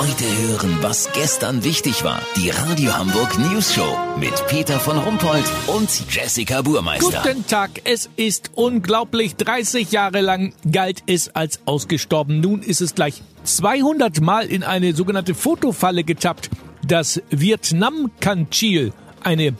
Heute hören, was gestern wichtig war. Die Radio Hamburg News Show mit Peter von Rumpold und Jessica Burmeister. Guten Tag, es ist unglaublich. 30 Jahre lang galt es als ausgestorben. Nun ist es gleich 200 Mal in eine sogenannte Fotofalle getappt. Das Vietnam-Kanchil, eine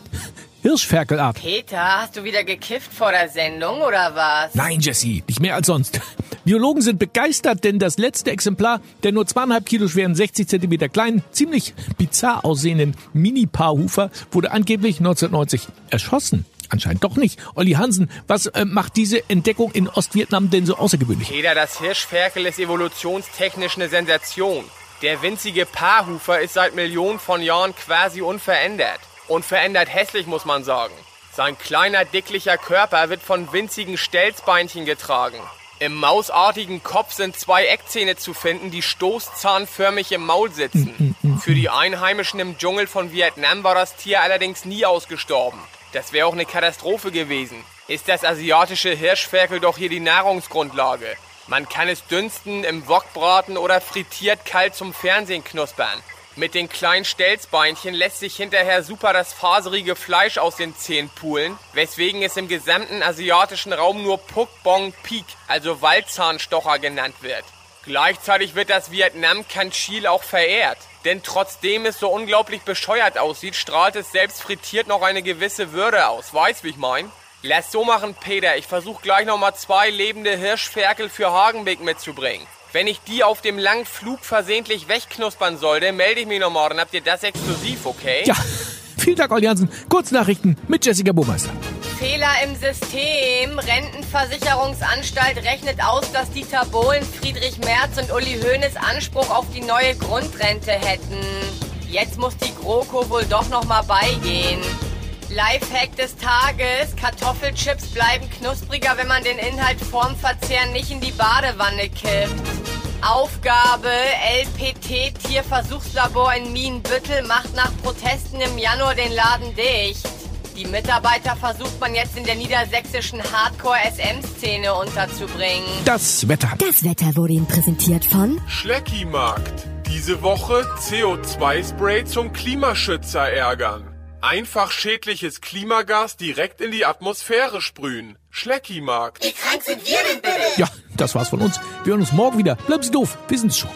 Hirschferkelart. Peter, hast du wieder gekifft vor der Sendung oder was? Nein, Jesse, nicht mehr als sonst. Biologen sind begeistert, denn das letzte Exemplar der nur zweieinhalb Kilo schweren, 60 Zentimeter kleinen, ziemlich bizarr aussehenden Mini-Paarhufer wurde angeblich 1990 erschossen. Anscheinend doch nicht. Olli Hansen, was äh, macht diese Entdeckung in Ostvietnam denn so außergewöhnlich? Peter, das Hirschferkel ist evolutionstechnisch eine Sensation. Der winzige Paarhufer ist seit Millionen von Jahren quasi unverändert. Unverändert hässlich, muss man sagen. Sein kleiner, dicklicher Körper wird von winzigen Stelzbeinchen getragen. Im mausartigen Kopf sind zwei Eckzähne zu finden, die stoßzahnförmig im Maul sitzen. Für die Einheimischen im Dschungel von Vietnam war das Tier allerdings nie ausgestorben. Das wäre auch eine Katastrophe gewesen. Ist das asiatische Hirschferkel doch hier die Nahrungsgrundlage. Man kann es dünsten, im Wok braten oder frittiert kalt zum Fernsehen knuspern. Mit den kleinen Stelzbeinchen lässt sich hinterher super das faserige Fleisch aus den Zähnen pulen, weswegen es im gesamten asiatischen Raum nur Puk Bong Pik, also Waldzahnstocher genannt wird. Gleichzeitig wird das Vietnam Kanchil auch verehrt. Denn trotzdem es so unglaublich bescheuert aussieht, strahlt es selbst frittiert noch eine gewisse Würde aus. Weißt, wie ich mein? Lass so machen, Peter. Ich versuche gleich nochmal zwei lebende Hirschferkel für Hagenbeck mitzubringen. Wenn ich die auf dem langen Flug versehentlich wegknuspern sollte, melde ich mich noch morgen. Habt ihr das exklusiv, okay? Ja, vielen Dank, Olli. Kurznachrichten mit Jessica Burmeister. Fehler im System. Rentenversicherungsanstalt rechnet aus, dass Dieter Bohlen, Friedrich Merz und Uli Hoeneß Anspruch auf die neue Grundrente hätten. Jetzt muss die GroKo wohl doch noch mal beigehen. Lifehack des Tages. Kartoffelchips bleiben knuspriger, wenn man den Inhalt vorm Verzehr nicht in die Badewanne kippt. Aufgabe LPT Tierversuchslabor in Mienbüttel macht nach Protesten im Januar den Laden dicht. Die Mitarbeiter versucht man jetzt in der niedersächsischen Hardcore-SM-Szene unterzubringen. Das Wetter. Das Wetter wurde Ihnen präsentiert von Schleckimarkt. Diese Woche CO2-Spray zum Klimaschützer ärgern. Einfach schädliches Klimagas direkt in die Atmosphäre sprühen. Schleckimarkt. Ja, das war's von uns. Wir hören uns morgen wieder. Bleiben Sie doof. Wir sind's schon.